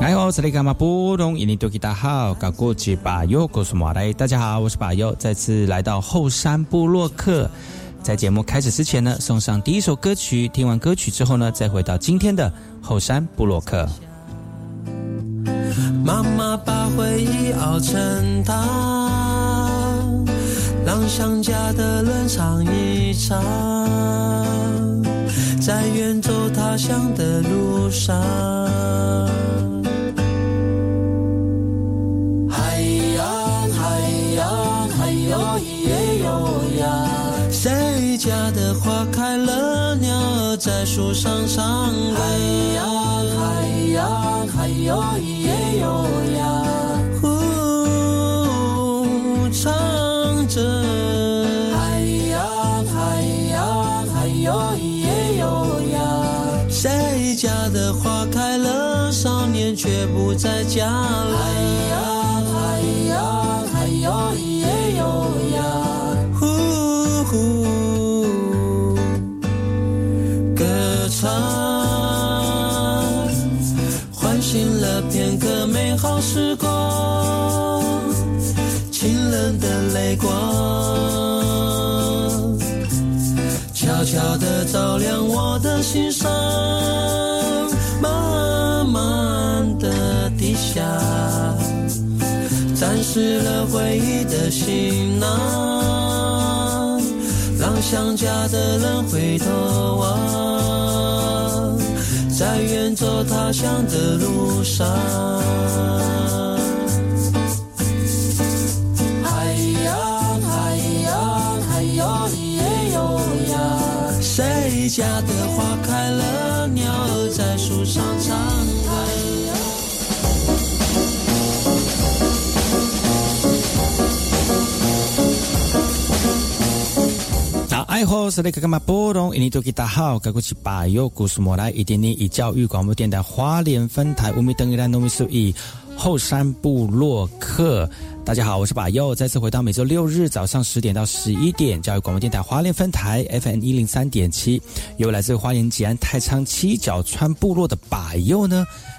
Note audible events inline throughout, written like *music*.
哎，我是那个嘛布隆印尼多吉大好，搞过去把右告诉马来，大家好，我是把右，再次来到后山部落克。在节目开始之前呢，送上第一首歌曲。听完歌曲之后呢，再回到今天的后山布洛克。妈妈把回忆熬成汤，让想家的人尝一尝，在远走他乡的路上。海洋，海洋，还有一有呀。谁家的花开了，鸟儿在树上唱歌。海洋，海洋，还有咿耶花开了，少年却不在家了。海洋，海洋，还有咿耶哟呀。呼呼歌唱，唤醒了片刻美好时光，清冷的泪光，悄悄地照亮我的心上，下，沾湿了回忆的行囊。让想家的人回头望，在远走他乡的路上。海洋，海洋，还有咿耶哟呀，谁家的花开了，鸟儿在树上唱。爱好是那个嘛波动？印尼多吉大好，该过去把右故事莫来一点点以教育广播电台花莲分台乌米登伊兰农民数以后山部落客。大家好，我是把右，再次回到每周六日早上十点到十一点教育广播电台花莲分台 FM 一零三点七，由来自花莲吉安太仓七角川部落的把右呢。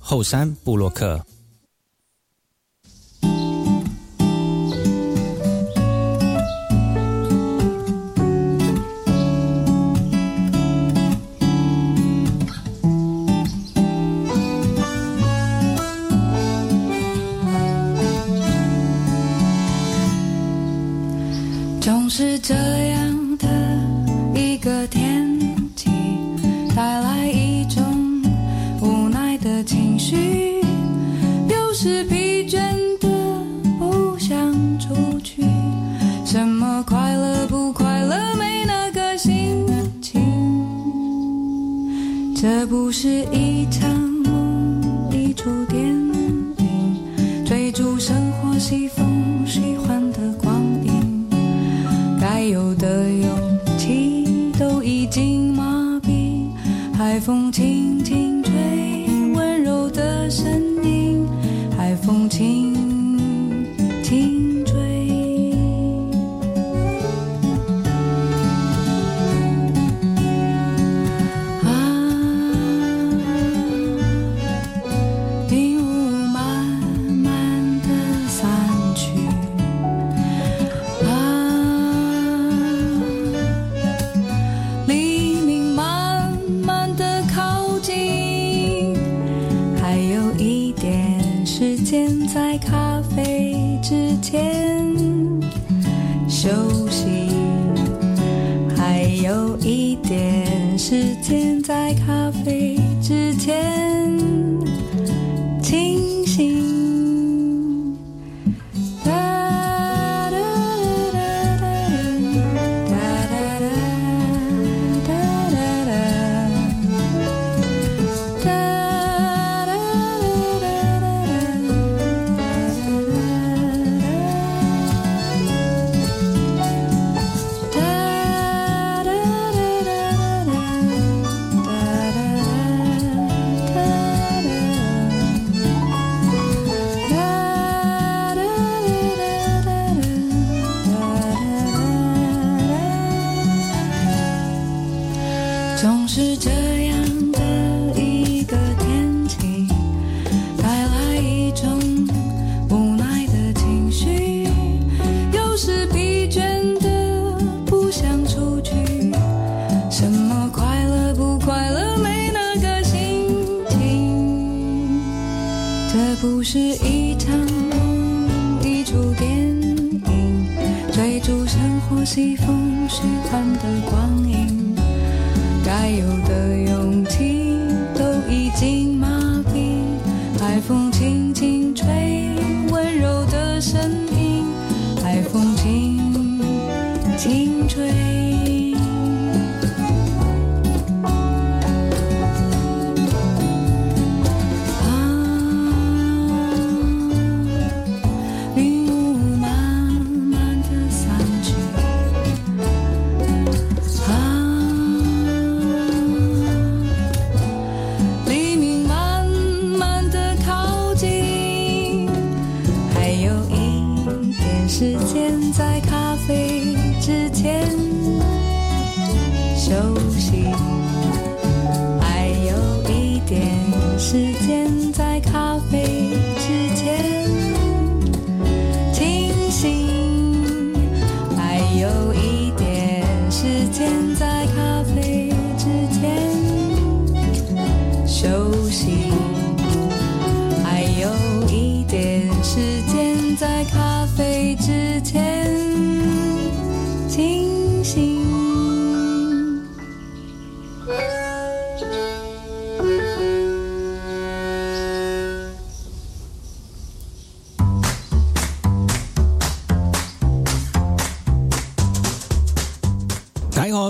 后山布洛克。总是这样的一个天不是一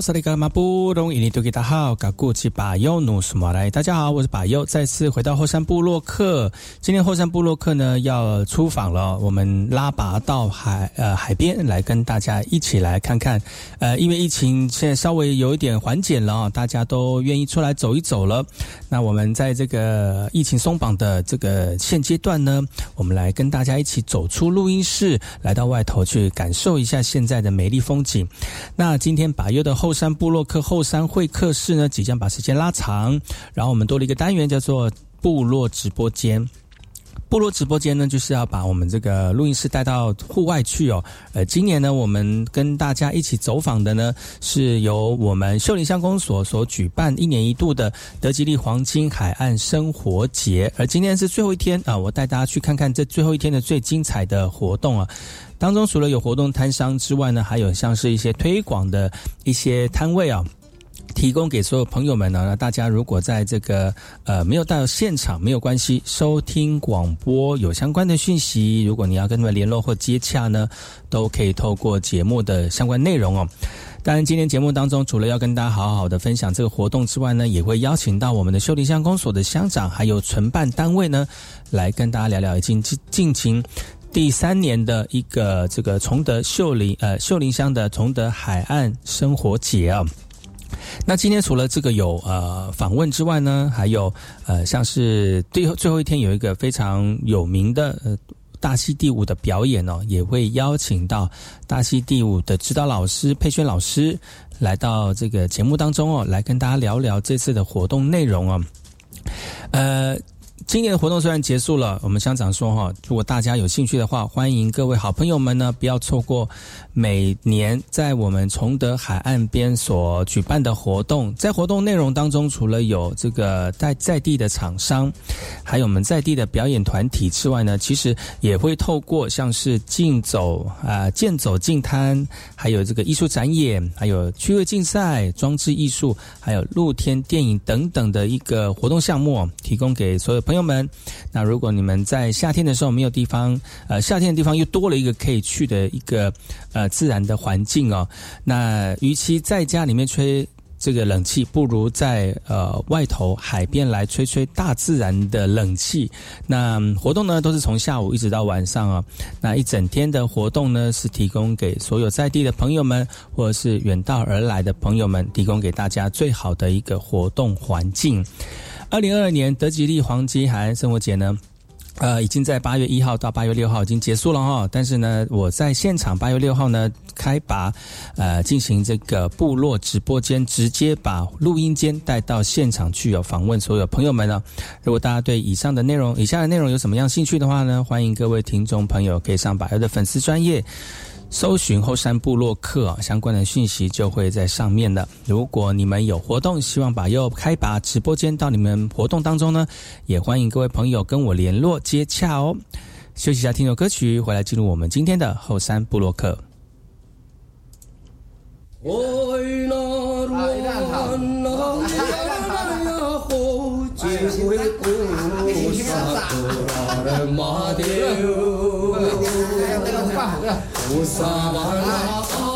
萨利格马布隆伊尼多吉达好，嘎古奇巴尤努什么来？大家好，我是巴尤，再次回到后山部落客。今天后山部落客呢要出访了，我们拉拔到海呃海边来跟大家一起来看看。呃，因为疫情现在稍微有一点缓解了啊，大家都愿意出来走一走了。那我们在这个疫情松绑的这个现阶段呢，我们来跟大家一起走出录音室，来到外头去感受一下现在的美丽风景。那今天把优的后后山部落客后山会客室呢，即将把时间拉长，然后我们多了一个单元叫做部落直播间。部落直播间呢，就是要把我们这个录音室带到户外去哦。呃，今年呢，我们跟大家一起走访的呢，是由我们秀林乡公所所举办一年一度的德吉利黄金海岸生活节，而今天是最后一天啊，我带大家去看看这最后一天的最精彩的活动啊。当中除了有活动摊商之外呢，还有像是一些推广的一些摊位啊。提供给所有朋友们呢。那大家如果在这个呃没有到现场没有关系，收听广播有相关的讯息，如果你要跟他们联络或接洽呢，都可以透过节目的相关内容哦。当然，今天节目当中，除了要跟大家好好的分享这个活动之外呢，也会邀请到我们的秀林乡公所的乡长，还有承办单位呢，来跟大家聊聊已经进进行第三年的一个这个崇德秀林呃秀林乡的崇德海岸生活节啊。那今天除了这个有呃访问之外呢，还有呃像是最后最后一天有一个非常有名的呃。大溪地舞的表演哦，也会邀请到大溪地舞的指导老师佩轩老师来到这个节目当中哦，来跟大家聊聊这次的活动内容哦。呃，今年的活动虽然结束了，我们乡长说哈，如果大家有兴趣的话，欢迎各位好朋友们呢，不要错过。每年在我们崇德海岸边所举办的活动，在活动内容当中，除了有这个在在地的厂商，还有我们在地的表演团体之外呢，其实也会透过像是竞走啊、健走竞滩，还有这个艺术展演，还有趣味竞赛、装置艺术，还有露天电影等等的一个活动项目，提供给所有朋友们。那如果你们在夏天的时候没有地方，呃，夏天的地方又多了一个可以去的一个。呃，自然的环境哦，那与其在家里面吹这个冷气，不如在呃外头海边来吹吹大自然的冷气。那活动呢，都是从下午一直到晚上啊。那一整天的活动呢，是提供给所有在地的朋友们，或者是远道而来的朋友们，提供给大家最好的一个活动环境。二零二二年德吉利黄金海岸生活节呢？呃，已经在八月一号到八月六号已经结束了哈，但是呢，我在现场八月六号呢开拔，呃，进行这个部落直播间，直接把录音间带到现场去，有访问所有朋友们呢。如果大家对以上的内容、以下的内容有什么样兴趣的话呢，欢迎各位听众朋友可以上百优的粉丝专业。搜寻后山部落客相关的讯息就会在上面的。如果你们有活动，希望把又开把直播间到你们活动当中呢，也欢迎各位朋友跟我联络接洽哦。休息一下，听首歌曲，回来进入我们今天的后山部落客。菩萨摩诃。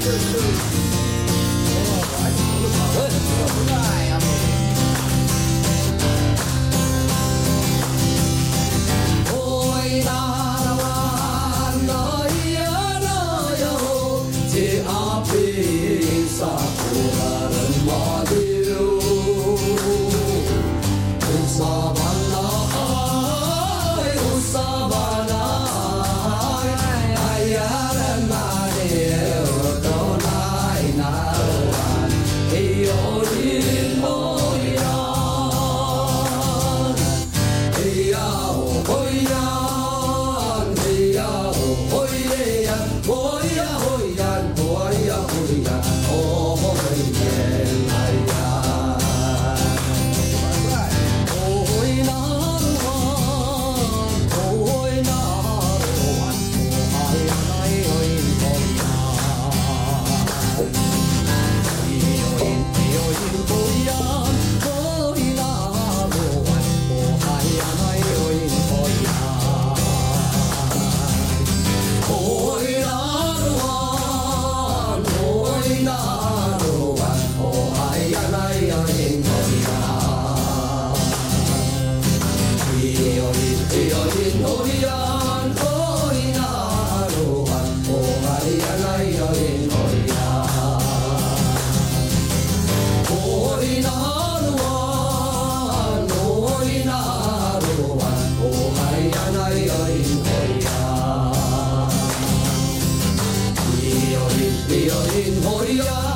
Good. 不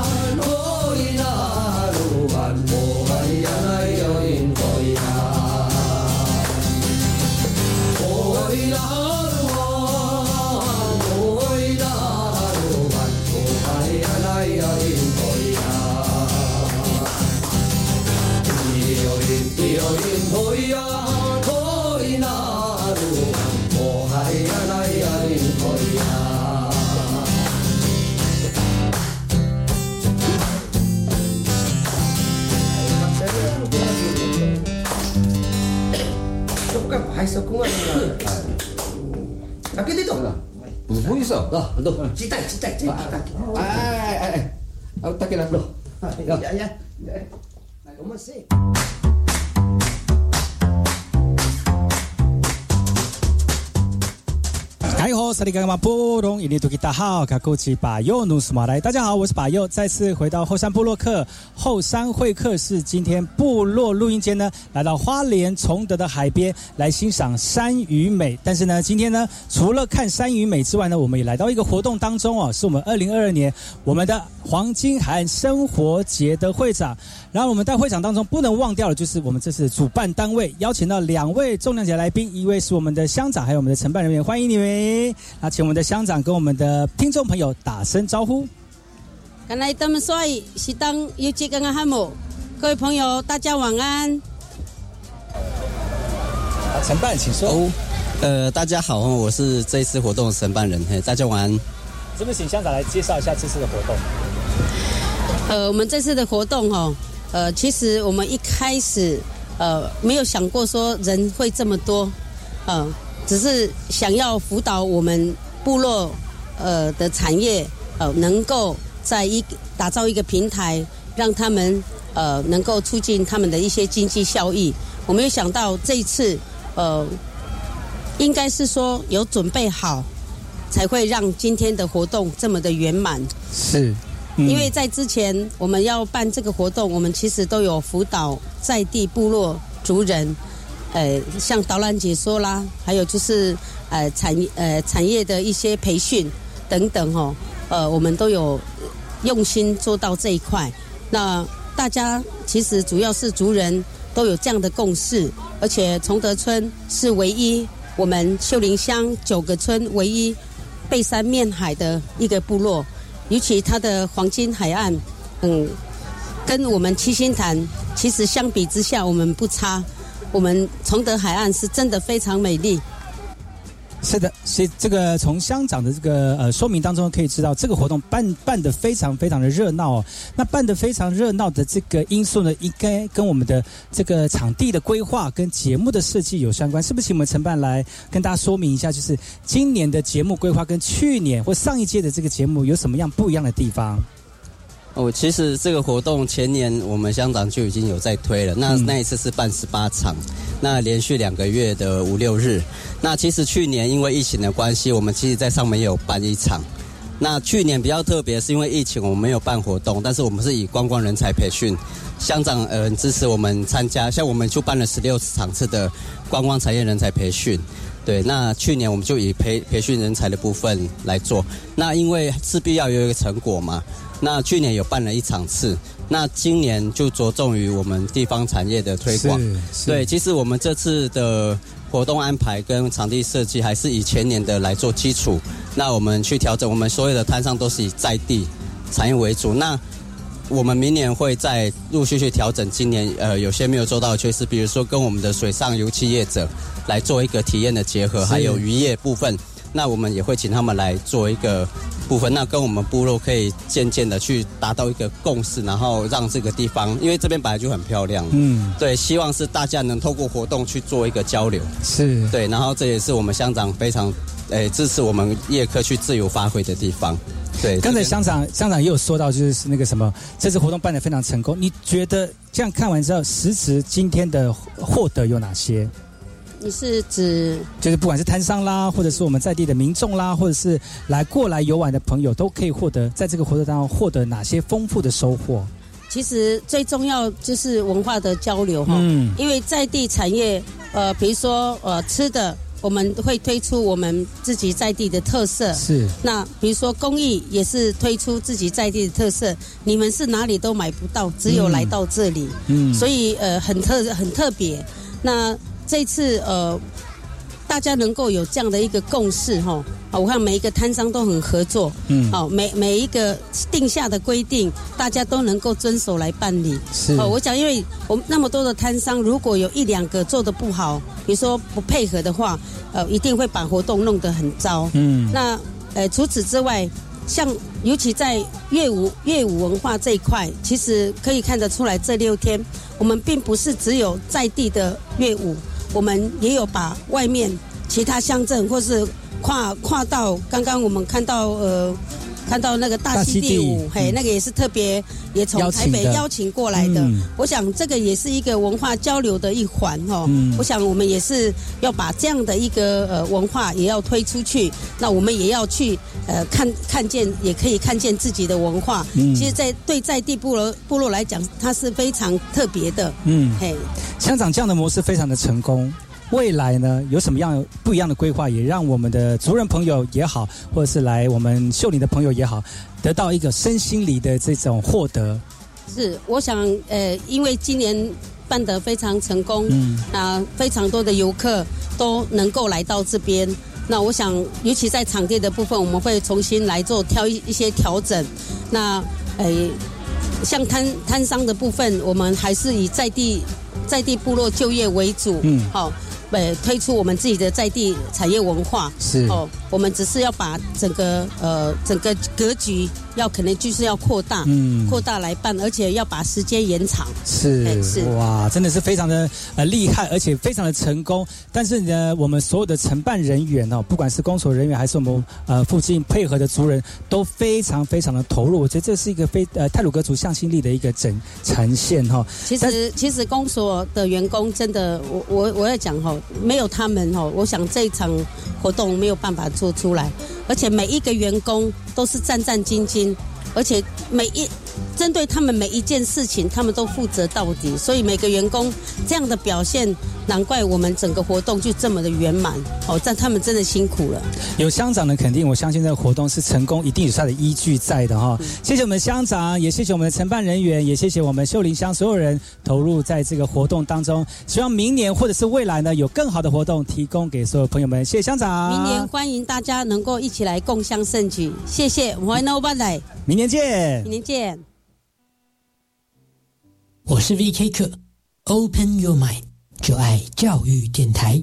会说，啊，都期待期待期待，哎哎哎哎，啊，大家来，呀呀呀，我们萨利嘎玛波隆伊尼图吉大号卡库奇巴尤努斯马来。大家好，我是巴尤，再次回到后山部落客。后山会客室今天部落录音间呢，来到花莲崇德的海边来欣赏山与美。但是呢，今天呢，除了看山与美之外呢，我们也来到一个活动当中哦，是我们二零二二年我们的黄金海岸生活节的会长。然后我们在会场当中不能忘掉的就是我们这次主办单位邀请到两位重量级来宾，一位是我们的乡长，还有我们的承办人员，欢迎你们。那请我们的乡长跟我们的听众朋友打声招呼。刚来他们说是当有几个汉姆，各位朋友大家晚安。好，承办请说。哦，呃，大家好，我是这一次活动的承办人，嘿，大家晚安。是不是请乡长来介绍一下这次的活动？呃，我们这次的活动哦，呃，其实我们一开始呃没有想过说人会这么多，嗯、只是想要辅导我们部落呃的产业呃能够在一打造一个平台，让他们呃能够促进他们的一些经济效益。我没有想到这一次呃应该是说有准备好，才会让今天的活动这么的圆满。是，因为在之前我们要办这个活动，我们其实都有辅导在地部落族人，呃，像导览解说啦，还有就是呃产呃产业的一些培训等等哦，呃，我们都有用心做到这一块。那大家其实主要是族人都有这样的共识，而且崇德村是唯一我们秀林乡九个村唯一背山面海的一个部落。尤其它的黄金海岸，嗯，跟我们七星潭其实相比之下，我们不差。我们崇德海岸是真的非常美丽。是的，所以这个从乡长的这个呃说明当中可以知道，这个活动办办的非常非常的热闹哦。那办的非常热闹的这个因素呢，应该跟我们的这个场地的规划跟节目的设计有相关。是不是请我们承办来跟大家说明一下，就是今年的节目规划跟去年或上一届的这个节目有什么样不一样的地方？哦，其实这个活动前年我们乡长就已经有在推了，那、嗯那一次是办十八场，那连续两个月的五六日。那其实去年因为疫情的关系，我们其实在上面也有办一场。那去年比较特别，是因为疫情我们没有办活动，但是我们是以观光人才培训，乡长呃支持我们参加，像我们就办了十六场次的观光产业人才培训。对，那去年我们就以培培训人才的部分来做。那因为势必要有一个成果嘛，那去年有办了一场次，那今年就着重于我们地方产业的推广。对，其实我们这次的活动安排跟场地设计还是以前年的来做基础。那我们去调整，我们所有的摊商都是以在地产业为主。那我们明年会再陆续去调整今年呃有些没有做到的缺失，比如说跟我们的水上油气业者来做一个体验的结合，还有渔业部分。那我们也会请他们来做一个部分，那跟我们部落可以渐渐的去达到一个共识，然后让这个地方，因为这边本来就很漂亮，嗯，对，希望是大家能透过活动去做一个交流，是。对，然后这也是我们乡长非常诶支持我们业科去自由发挥的地方。对，刚才乡长乡长也有说到，就是那个什么，这次活动办得非常成功。你觉得这样看完之后，实质今天的获得有哪些？你是指就是不管是摊商啦，或者是我们在地的民众啦，或者是来过来游玩的朋友，都可以获得在这个活动当中获得哪些丰富的收获？其实最重要就是文化的交流哈，嗯因为在地产业，呃，比如说呃吃的，我们会推出我们自己在地的特色。是那比如说工艺也是推出自己在地的特色，你们是哪里都买不到，只有嗯来到这里，嗯所以呃很特很特别。那这次呃大家能够有这样的一个共识哈，啊，我看每一个摊商都很合作，嗯好、每每一个定下的规定，大家都能够遵守来办理。是哦，我讲，因为我们那么多的摊商，如果有一两个做的不好，比如说不配合的话，呃，一定会把活动弄得很糟。嗯那呃，除此之外，像尤其在乐舞乐舞文化这一块，其实可以看得出来，这六天我们并不是只有在地的乐舞，我们也有把外面其他乡镇或是跨跨到刚刚我们看到呃。看到那个大溪地舞，嘿，那个也是特别也从台北邀请过来的。嗯我想这个也是一个文化交流的一环哦。嗯我想我们也是要把这样的一个呃文化也要推出去，那我们也要去呃看看见，也可以看见自己的文化。嗯其实，在对在地部落部落来讲，它是非常特别的。嗯，嘿，乡长这样的模式非常的成功。未来呢，有什么样不一样的规划，也让我们的族人朋友也好，或者是来我们秀林的朋友也好，得到一个身心里的这种获得。是我想呃，因为今年办得非常成功，嗯那非常多的游客都能够来到这边。那我想，尤其在场地的部分，我们会重新来做挑一一些调整。那呃，像摊摊商的部分，我们还是以在地在地部落就业为主。嗯好、呃，推出我们自己的在地产业文化。是哦，我们只是要把整个呃整个格局要可能就是要扩大，嗯扩大来办，而且要把时间延长。是哎是哇，真的是非常的呃厉害，而且非常的成功。但是呢，我们所有的承办人员哦，不管是公所人员还是我们呃附近配合的族人，都非常非常的投入。我觉得这是一个非呃泰鲁格族向心力的一个整呈现哈、其实其实公所的员工真的，我我我要讲哈，没有他们哈，我想这一场活动没有办法做出来，而且每一个员工都是战战兢兢，而且每一针对他们每一件事情，他们都负责到底，所以每个员工这样的表现，难怪我们整个活动就这么的圆满哦，但他们真的辛苦了。有乡长的肯定，我相信这个活动是成功，一定有它的依据在的哈、嗯谢谢我们乡长，也谢谢我们的承办人员，也谢谢我们秀林乡所有人投入在这个活动当中。希望明年或者是未来呢，有更好的活动提供给所有朋友们。谢谢乡长，明年欢迎大家能够一起来共襄盛举，谢谢，我们 No 来，明年见明。年见。我是 VK 课，Open Your Mind，就爱教育电台。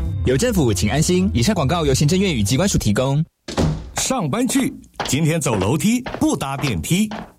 有政府，请安心。以上广告由行政院与机关署提供。上班去，今天走楼梯不搭电梯。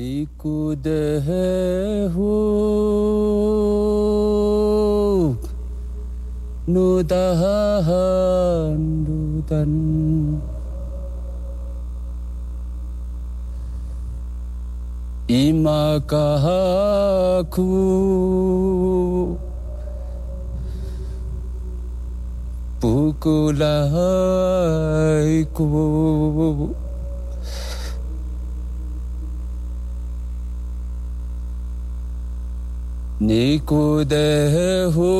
Si kudahuk, nutah handutan. Imak aku, pukul. Nikudehu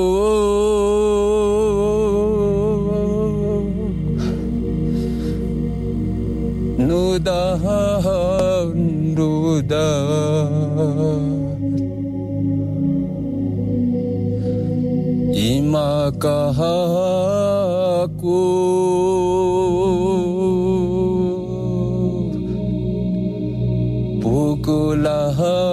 Nudahanduda Imakahaku Pukulahan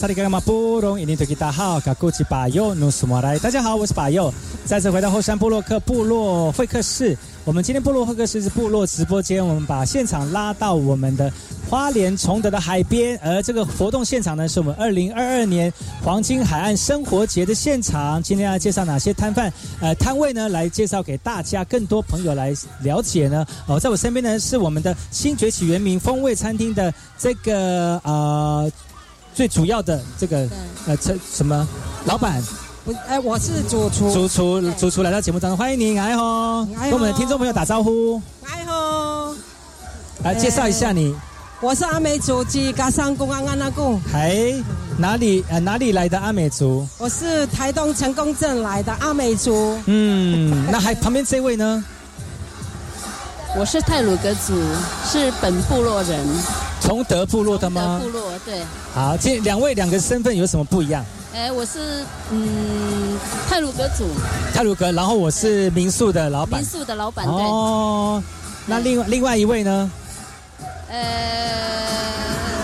萨利格玛布隆，印尼多吉达好，卡古吉巴尤努苏马来。大家好，我是巴尤，再次回到后山部落克部落会客室。我们今天部落会客室是部落直播间，我们把现场拉到我们的花莲崇德的海边，而这个活动现场呢，是我们二零二二年黄金海岸生活节的现场。今天要介绍哪些摊贩呃摊位呢？来介绍给大家更多朋友来了解呢。哦，在我身边呢是我们的新崛起原名风味餐厅的这个呃最主要的这个呃这什么老板。我哎，我是主厨。主厨，主厨来到节目当中，欢迎您，哎吼，跟我们的听众朋友打招呼。哎吼，来介绍一下你。我是阿美族及嘎桑公安安那贡。哎，哪里呃哪里来的阿美族？我是台东成功镇来的阿美族。嗯，那还旁边这位呢？我是泰鲁格族，是本部落人。崇德部落的吗？德部落对。好，这两位两个身份有什么不一样？哎，我是嗯泰鲁格族。泰鲁格，然后我是民宿的老板。民宿的老板对。哦，那另外另外一位呢？呃，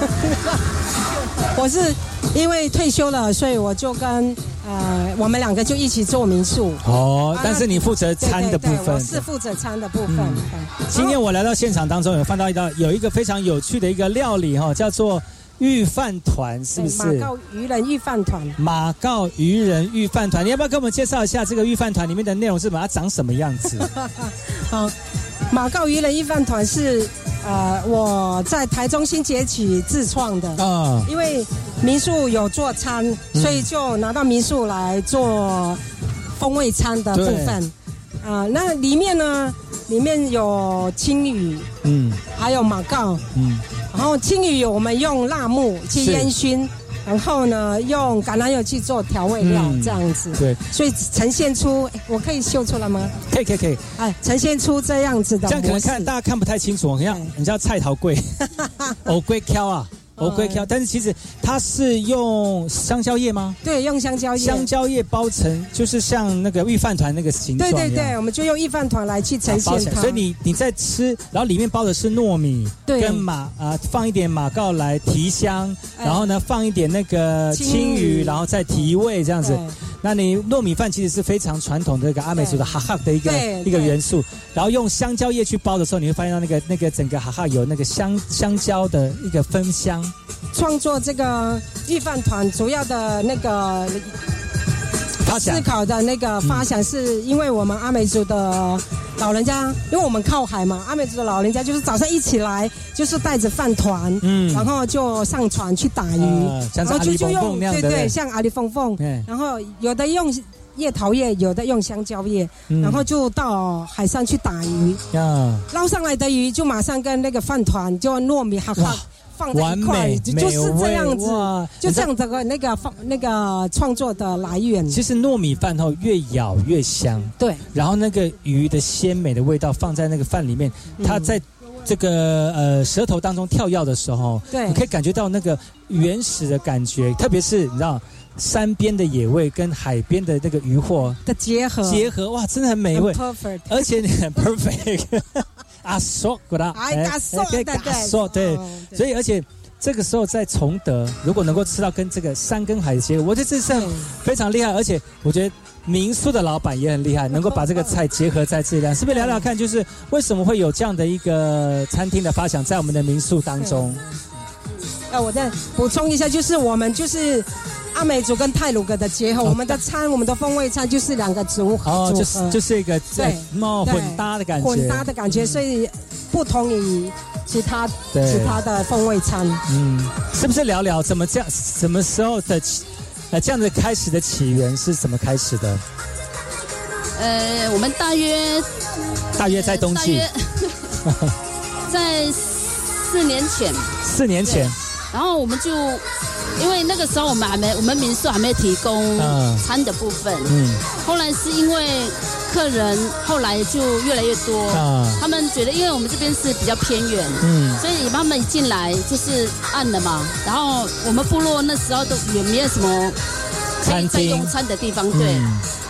*laughs* 我是因为退休了，所以我就跟呃我们两个就一起做民宿。哦，但是你负责餐的部分。我是负责餐的部分。今天我来到现场当中，有看到一道有一个非常有趣的一个料理哈，叫做。御饭团是不是？马告渔人御饭团。马告渔人御饭团，你要不要给我们介绍一下这个御饭团里面的内容是把它长什么样子？好，马告渔人御饭团是呃我在台中新崛起自创的啊，因为民宿有做餐，所以就拿到民宿来做风味餐的部分啊。那里面呢，里面有青鱼，嗯，还有马告，嗯。然后青鱼我们用辣木去烟熏，然后呢用橄榄油去做调味料，这样子。对，所以呈现出，我可以秀出来吗？可以可以可以。哎，呈现出这样子的。这样可能看大家看不太清楚，像你知道菜头贵，*laughs* 藕龟挑啊。哦，龟壳，但是其实它是用香蕉叶吗？对，用香蕉叶。香蕉叶包成，就是像那个御饭团那个形状。对对对，我们就用御饭团来去呈现它。所以你你在吃，然后里面包的是糯米，跟马啊放一点马告来提香，然后呢放一点那个青鱼，然后再提味这样子。那你糯米饭其实是非常传统的一个阿美族的哈哈的一个一个元素，然后用香蕉叶去包的时候，你会发现到那个那个整个哈哈有那个香香蕉的一个芬香。创作这个御饭团主要的那个思考的那个发想，是因为我们阿美族的老人家，因为我们靠海嘛，阿美族的老人家就是早上一起来就是带着饭团，嗯，然后就上船去打鱼，然后就就用对对，像阿里凤凤，然后有的用叶桃叶，有的用香蕉叶，然后就到海上去打鱼，捞上来的鱼就马上跟那个饭团就糯米哈哈。放在一块，就是这样子，就这样子个那个放那个创作的来源。其实糯米饭后越咬越香，对。然后那个鱼的鲜美的味道放在那个饭里面，它在这个呃舌头当中跳跃的时候，对，你可以感觉到那个原始的感觉，特别是你知道山边的野味跟海边的那个渔获的结合，结合哇，真的很美味，perfect，而且你很 perfect。*laughs* 阿索，古达，哎，阿索，对所以而且这个时候在崇德，如果能够吃到跟这个山跟海的结合，我觉得这是非常厉害。而且我觉得民宿的老板也很厉害，*laughs* 能够把这个菜结合在这里，是不是聊聊看？就是为什么会有这样的一个餐厅的发想在我们的民宿当中？呃，我再补充一下，就是我们就是。阿美族跟泰鲁格的结合，我们的餐，我们的风味餐就是两个组合，哦，就是就是一个对，混搭的感觉，混搭的感觉，所以不同于其他其他的风味餐。嗯，是不是聊聊怎么这样？什么时候的呃这样子开始的起源是怎么开始的？呃，我们大约大约在冬季，*laughs* 在四年前，四年前，然后我们就。因为那个时候我们还没，我们民宿还没提供餐的部分。嗯。后来是因为客人后来就越来越多，他们觉得因为我们这边是比较偏远，嗯，所以他们一进来就是暗了嘛。然后我们部落那时候都也没有什么可以在用餐的地方，对。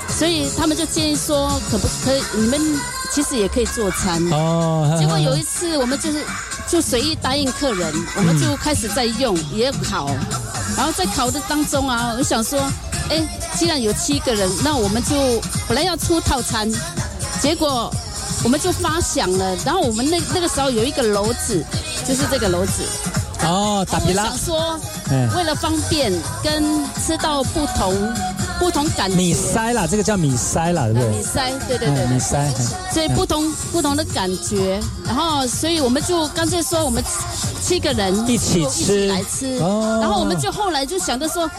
所以他们就建议说，可不可以你们其实也可以做餐。哦。结果有一次我们就是就随意答应客人，我们就开始在用也好。然后在烤的当中啊，我想说，哎，既然有七个人，那我们就本来要出套餐，结果我们就发想了，然后我们那那个时候有一个篓子，就是这个篓子。哦，打皮拉。想说，为了方便跟吃到不同不同感觉。米塞啦，这个叫米塞啦，对不对？米塞，对对对。米塞。所以不同不同的感觉，然后所以我们就干脆说我们七个人一起吃来吃，然后我们就后来就想着说，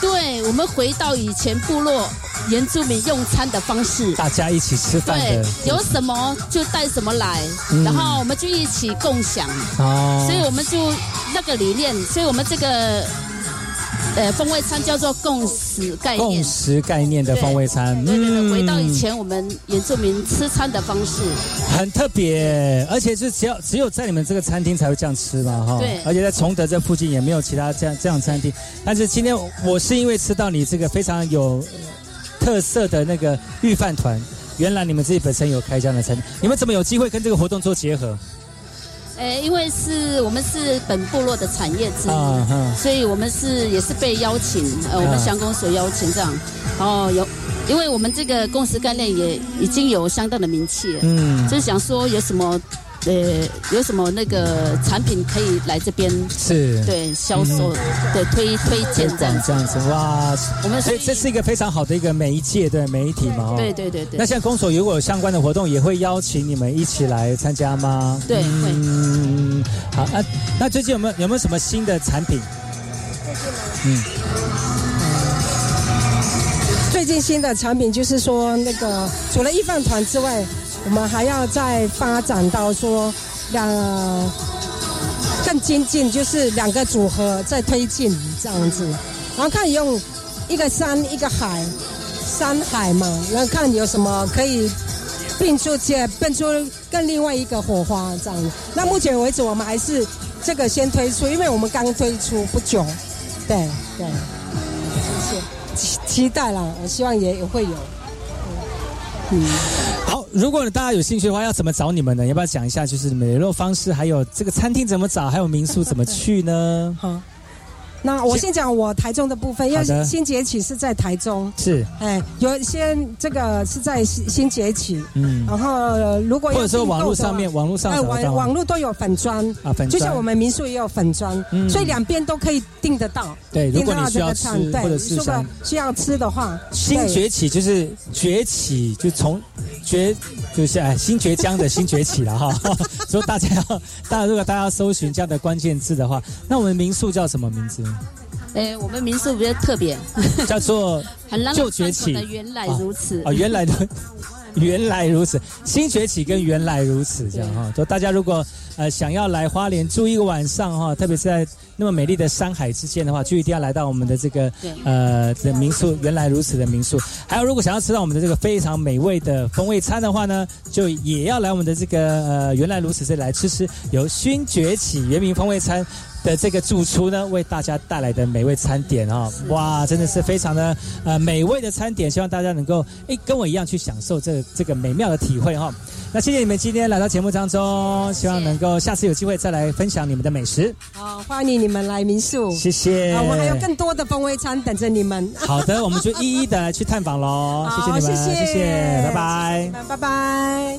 对我们回到以前部落原住民用餐的方式，大家一起吃饭对，有什么就带什么来，然后我们就一起共享。哦，所以我们就。那个理念，所以我们这个呃风味餐叫做共识概念。共识概念的风味餐，对对对，回到以前我们原住民吃餐的方式，很特别，而且是只要只有在你们这个餐厅才会这样吃嘛，哈。对。而且在崇德这附近也没有其他这样这样餐厅。但是今天我是因为吃到你这个非常有特色的那个御饭团，原来你们自己本身有开这样的餐厅，你们怎么有机会跟这个活动做结合？诶，因为是我们是本部落的产业之一，所以我们是也是被邀请，呃，我们乡公所邀请这样，然后有，因为我们这个共识概念也已经有相当的名气，嗯，就是想说有什么。呃，有什么那个产品可以来这边？是，对，销售对推推荐这样这样子哇！我们所以这是一个非常好的一个媒介的媒体嘛，对对对对。那现在公所如果有相关的活动，也会邀请你们一起来参加吗？对，会。嗯，好，啊那最近有没有有没有什么新的产品？嗯，最近新的产品就是说，那个除了一饭团之外。我们还要再发展到说两更精进，就是两个组合再推进这样子，然后看用一个山一个海，山海嘛，然后看有什么可以并出接并出更另外一个火花这样。那目前为止我们还是这个先推出，因为我们刚推出不久，对对，谢谢，期期待了，我希望也也会有，嗯。好，如果大家有兴趣的话，要怎么找你们呢？要不要讲一下，就是联络方式，还有这个餐厅怎么找，还有民宿怎么去呢？好。那我先讲我台中的部分，因为新崛起是在台中，是，哎，有些这个是在新新崛起，嗯，然后如果或者说网络上面，网络上，哎，网网络都有粉砖啊，粉就像我们民宿也有粉砖，嗯。所以两边都可以订得到，对，如果你需要吃或者是需要吃的话，新崛起就是崛起，就从崛就是哎新崛江的新崛起了哈，*laughs* 所以大家要，大家如果大家搜寻这样的关键字的话，那我们民宿叫什么名字？哎，我们民宿比较特别，*laughs* 叫做 *laughs* 旧崛起。原来如此啊，原来的原来如此，新崛起跟原来如此这样哈。就大家如果呃想要来花莲住一个晚上哈，特别是在那么美丽的山海之间的话，就一定要来到我们的这个呃的民宿。原来如此的民宿，还有如果想要吃到我们的这个非常美味的风味餐的话呢，就也要来我们的这个呃原来如此这里来吃吃由新崛起原名风味餐。的这个主厨呢，为大家带来的美味餐点啊，哇，真的是非常的呃美味的餐点，希望大家能够诶跟我一样去享受这这个美妙的体会哈。那谢谢你们今天来到节目当中，希望能够下次有机会再来分享你们的美食。好，欢迎你们来民宿，谢谢。我们还有更多的风味餐等着你们。好的，我们就一一的去探访喽。谢谢你们，谢谢，拜拜，拜拜。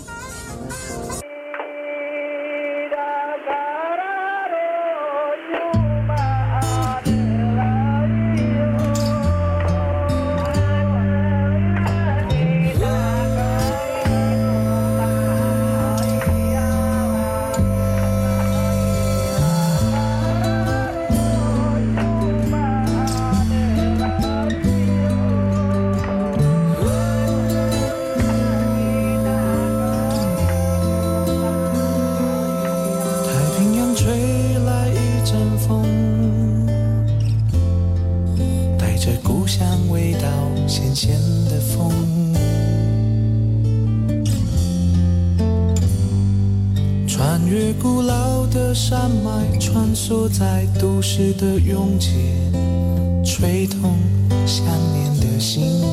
坐在都市的拥挤，吹痛想念的心。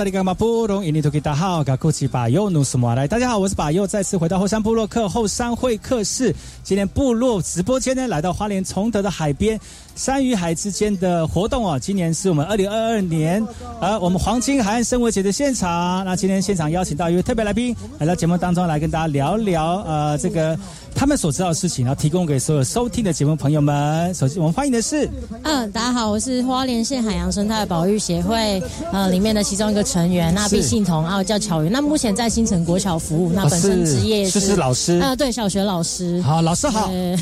萨利伽马布隆伊尼图吉达好，嘎库奇巴尤努斯莫来。大家好，我是巴尤，再次回到后山部落客后山会客室。今天部落直播间呢，来到花莲崇德的海边，山与海之间的活动啊。今年是我们二零二二年，呃，我们黄金海岸生活节的现场。那今天现场邀请到一位特别来宾来到节目当中来跟大家聊聊呃这个他们所知道的事情，然后提供给所有收听的节目朋友们。首先我们欢迎的是嗯，大家好，我是花莲县海洋生态保育协会呃里面的其中一个成员，那毕信彤啊，我叫巧云，那目前在新城国小服务，那本身职业是是老师啊、对，小学老师。好，老师好。对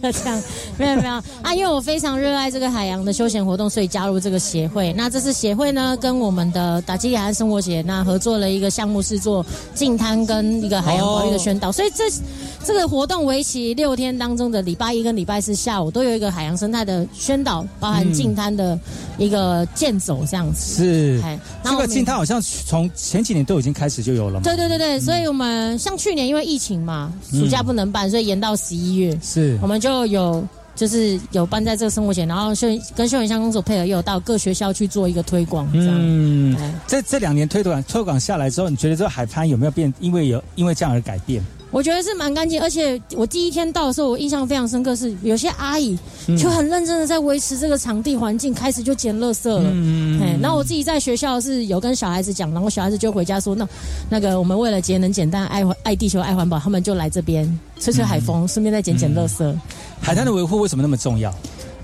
不要 *laughs* 这样，没有没有啊，因为我非常热爱这个海洋的休闲活动，所以加入这个协会。那这次协会呢，跟我们的打击海岸生活节那合作了一个项目，是做净滩跟一个海洋保育的宣导。所以这这个活动为期六天当中的礼拜一跟礼拜四下午都有一个海洋生态的宣导，包含净滩的一个健走这样子。是哎，这然后我们个净滩好像从前几年都已经开始就有了嘛。对对对对，所以我们像去年因为疫情嘛，暑假不能办，所以延到十一月。是我们就有就是有办在这个生活节，然后秀跟秀云香公主配合，又有到各学校去做一个推广。这样，嗯哎，这这两年推广推广下来之后，你觉得这个海滩有没有变？因为有因为这样而改变？我觉得是蛮干净，而且我第一天到的时候，我印象非常深刻是有些阿姨嗯就很认真的在维持这个场地环境，开始就捡垃圾了。嗯哎，然后我自己在学校是有跟小孩子讲，然后小孩子就回家说，那那个我们为了节能减碳、爱环爱地球、爱环保，他们就来这边吹吹海风，顺便再捡捡垃圾。海滩的维护为什么那么重要？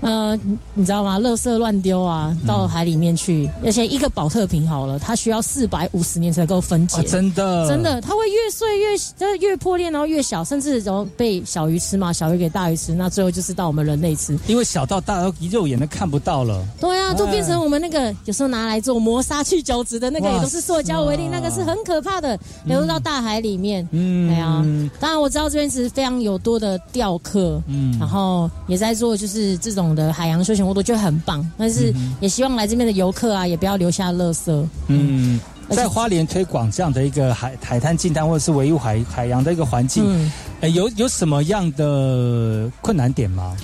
呃，你你知道吗？垃圾乱丢啊，到海里面去，而且一个保特瓶好了，它需要四百五十年才能够分解。啊真的真的，它会越碎越就是越破裂，然后越小，甚至然后被小鱼吃嘛，小鱼给大鱼吃，那最后就是到我们人类吃。因为小到大都肉眼都看不到了。对啊，都哎变成我们那个有时候拿来做磨砂去角质的那个，也都是塑胶为例，那个是很可怕的，流入到大海里面。嗯对啊，当然我知道这边是非常有多的钓客，嗯然后也在做就是这种的海洋休闲活动，就很棒。但是也希望来这边的游客啊，也不要留下垃圾。嗯，在花莲推广这样的一个海海滩近滩或者是维护海海洋的一个环境，嗯呃，有有什么样的困难点吗？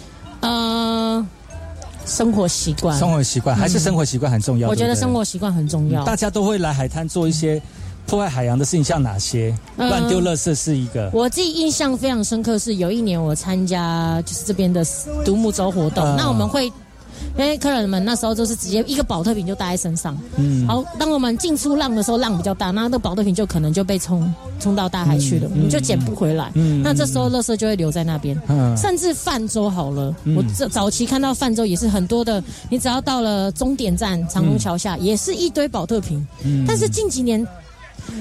呃，生活习惯，生活习惯还是生活习惯很重要。我觉得生活习惯很重要。大家都会来海滩做一些破坏海洋的事情，像哪些？嗯。乱丢垃圾是一个。我自己印象非常深刻，是有一年我参加就是这边的独木舟活动，嗯。那我们会。因为客人们那时候就是直接一个保特瓶就带在身上，嗯。好，当我们进出浪的时候，浪比较大，那那个保特瓶就可能就被冲冲到大海去了，嗯我们就捡不回来。嗯那这时候垃圾就会留在那边，嗯。甚至泛舟好了，嗯。我这早期看到泛舟也是很多的，你只要到了终点站长虹桥下，也是一堆保特瓶，嗯。但是近几年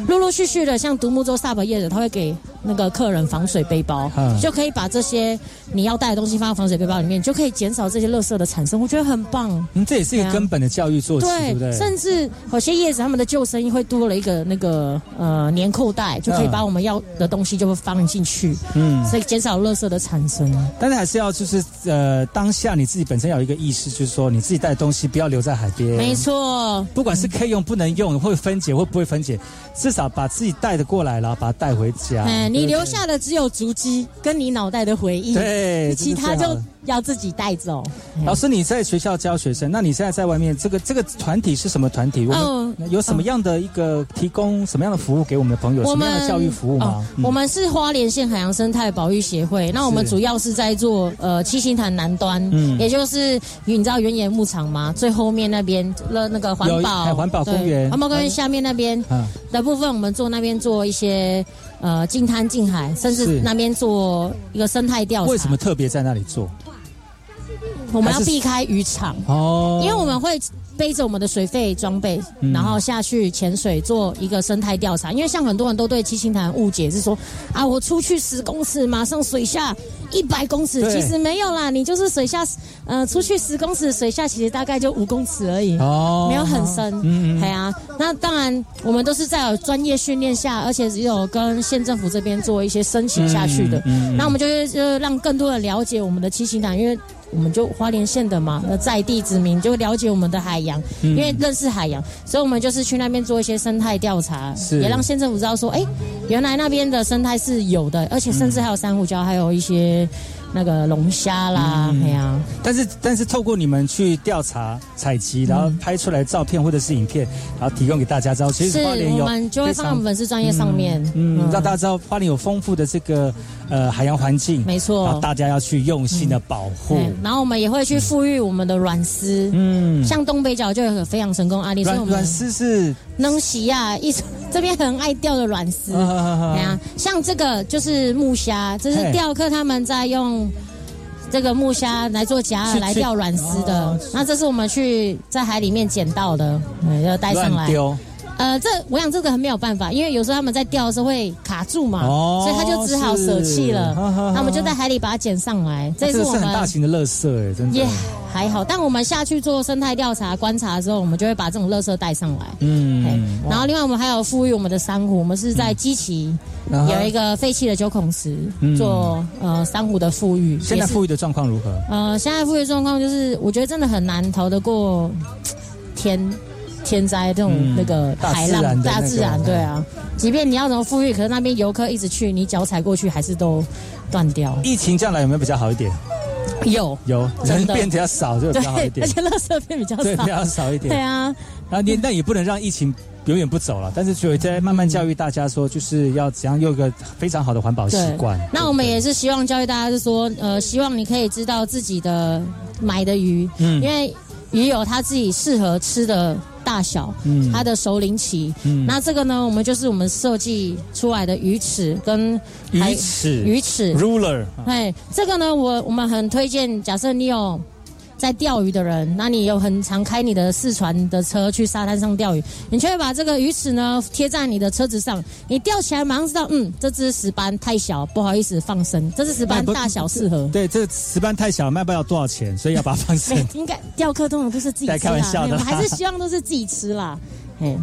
陆陆续续的，像独木舟 SUP 业者，他会给那个客人防水背包，嗯就可以把这些你要带的东西放到防水背包里面，就可以减少这些垃圾的产生。我觉得很棒。嗯，这也是一个根本的教育做起，对不对？甚至有些叶子他们的救生衣会多了一个那个呃粘扣带，就可以把我们要的东西就会放进去，嗯所以减少垃圾的产生。但是还是要就是呃，当下你自己本身有一个意识，就是说你自己带的东西不要留在海边。没错，不管是可以用不能用，会分解或不会分解，至少把自己带的过来，然后把它带回家。哎，你留下的只有足迹跟你脑袋的回忆，对其他就要自己带走。老师，你在学校教学生，那你现在在外面，这个这个团体是什么团体？我嗯们有什么样的一个提供什么样的服务给我们的朋友？什么样的教育服务吗哦？嗯我们是花莲县海洋生态保育协会，那我们主要是在做呃七星潭南端，嗯也就是你知道原野牧场吗？最后面那边了那个环保海环保公对园环保公园下面那边嗯的部分，我们做那边做一些呃近滩近海，甚至那边做一个生态调查。为什么特别在那里做？我们要避开渔场？哦，因为我们会背着我们的水费装备，嗯然后下去潜水做一个生态调查。因为像很多人都对七星潭误解是说啊，我出去十公尺，马上水下一百公尺，其实没有啦，你就是水下呃出去十公尺，水下其实大概就五公尺而已，哦没有很深。嗯嗯对啊，那当然我们都是在有专业训练下，而且只有跟县政府这边做一些申请下去的。嗯嗯嗯那我们就是呃让更多人了解我们的七星潭，因为。我们就花莲县的嘛，那在地子民就了解我们的海洋，嗯。因为认识海洋，所以我们就是去那边做一些生态调查，是。也让县政府知道说，哎，原来那边的生态是有的，而且甚至还有珊瑚礁，还有一些那个龙虾啦，嗯。哎呀、但是但是透过你们去调查、采集，然后拍出来照片或者是影片，然后提供给大家知道，其实花莲有我们就会放在我们粉丝专业上面，嗯，让大家知道花莲有丰富的这个呃海洋环境，没错。然后大家要去用心的保护。对，然后我们也会去富裕我们的软丝，嗯。像东北角就有个非常成功案例，所以我们软软丝是能洗呀，一这边很爱钓的软丝，对啊，像这个就是木虾，这是嘿。钓客他们在用。这个木虾来做夹饵来钓软丝的，那这是我们去在海里面捡到的，嗯，要带上来。呃，这我想这个很没有办法，因为有时候他们在钓的时候会卡住嘛，哦所以他就只好舍弃了。那我们就在海里把它捡上来，这这个是是我们很大型的垃圾哎，真的也。还好，但我们下去做生态调查、观察的时候，我们就会把这种垃圾带上来。嗯，然后另外我们还有富裕我们的珊瑚，我们是在基奇有一个废弃的九孔池嗯做呃珊瑚的富裕。现在富裕的状况如何？呃，现在富裕状况就是，我觉得真的很难逃得过天天灾这种嗯那个大海浪、自然那个大自然，对啊。即便你要怎么富裕，可是那边游客一直去，你脚踩过去还是都断掉。疫情将来有没有比较好一点？有有，人变比较少就比对，较好一点而，且垃圾变比较对，少，比较少一点。对啊，然后你但也不能让疫情永远不走了，但是就在慢慢教育大家说，就是要怎样有一个非常好的环保习惯。那我们也是希望教育大家，是说，呃，希望你可以知道自己的买的鱼，嗯因为鱼有它自己适合吃的大小，嗯它的熟龄期。嗯那这个呢，我们就是我们设计出来的鱼尺跟还鱼尺鱼尺 ruler 哎，这个呢，我我们很推荐，假设你有。在钓鱼的人，那你有很常开你的四船的车去沙滩上钓鱼，你就会把这个鱼尺呢贴在你的车子上，你钓起来马上知道，嗯，这只石斑太小，不好意思放生，这只石斑大小适合。对，这个石斑太小，卖不了多少钱，所以要把它放生。应该钓客通常都是自己吃开玩笑的我们还是希望都是自己吃啦。嘿，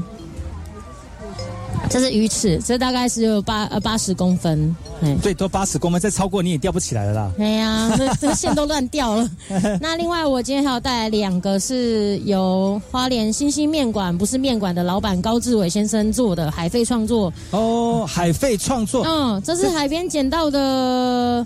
这是鱼翅，这大概是有八呃八十公分。嘿，对，都八十公分，再超过你也钓不起来了啦。哎呀，*laughs* 这这线都乱掉了。*laughs* 那另外，我今天还有带来两个是由花莲星星面馆不是面馆的老板高志伟先生做的海费创作。哦，海费创作，嗯，这是海边捡到的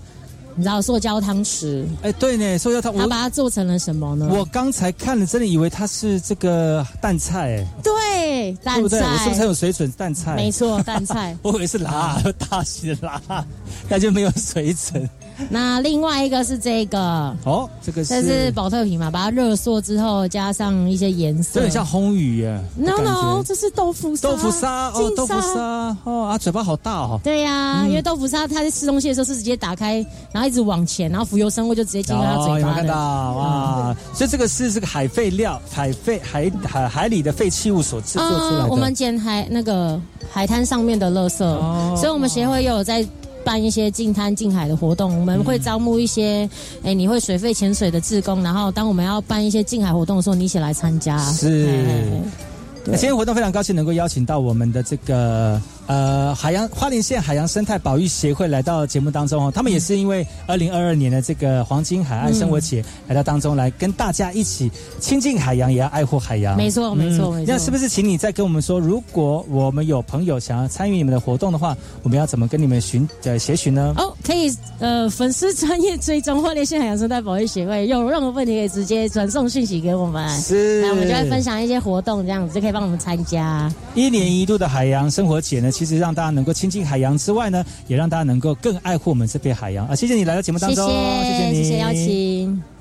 你知道塑胶汤匙？哎，对呢，塑胶汤，他把它做成了什么呢？我刚才看了，真的以为它是这个蛋菜，哎，对，蛋菜，对不对？我是不是很有水准？蛋菜，没错，蛋菜。*laughs* 我以为是辣，大型的辣，那就没有水准。那另外一个是这个哦，这个是这是保特瓶嘛，把它热缩之后加上一些颜色，有点像烘鱼耶。No No，这是豆腐豆腐沙哦，豆腐沙哦啊，嘴巴好大哦。对呀，因为豆腐沙它在吃东西的时候是直接打开，然后一直往前，然后浮游生物就直接进入它嘴巴有没有看到哇？所以这个是这个海废料、海废海海海里的废弃物所制作出来的。我们捡海那个海滩上面的垃圾，所以我们协会又有在。办一些近滩近海的活动，我们会招募一些，哎，你会水肺潜水的志工，然后当我们要办一些近海活动的时候，你一起来参加。是。那今天活动非常高兴能够邀请到我们的这个呃海洋花莲县海洋生态保育协会来到节目当中哦，他们也是因为二零二二年的这个黄金海岸生活节来到当中来跟大家一起亲近海洋，也要爱护海洋。没错，没错，没错。那是不是请你再跟我们说，如果我们有朋友想要参与你们的活动的话，我们要怎么跟你们寻呃协寻呢？哦，可以呃粉丝专业追踪花莲县海洋生态保育协会，有任何问题可以直接传送讯息给我们，是，那我们就会分享一些活动，这样子就可以帮我们参加。一年一度的海洋生活节呢，其实让大家能够亲近海洋之外呢，也让大家能够更爱护我们这片海洋啊！谢谢你来到节目当中，谢谢谢谢你，谢谢邀请。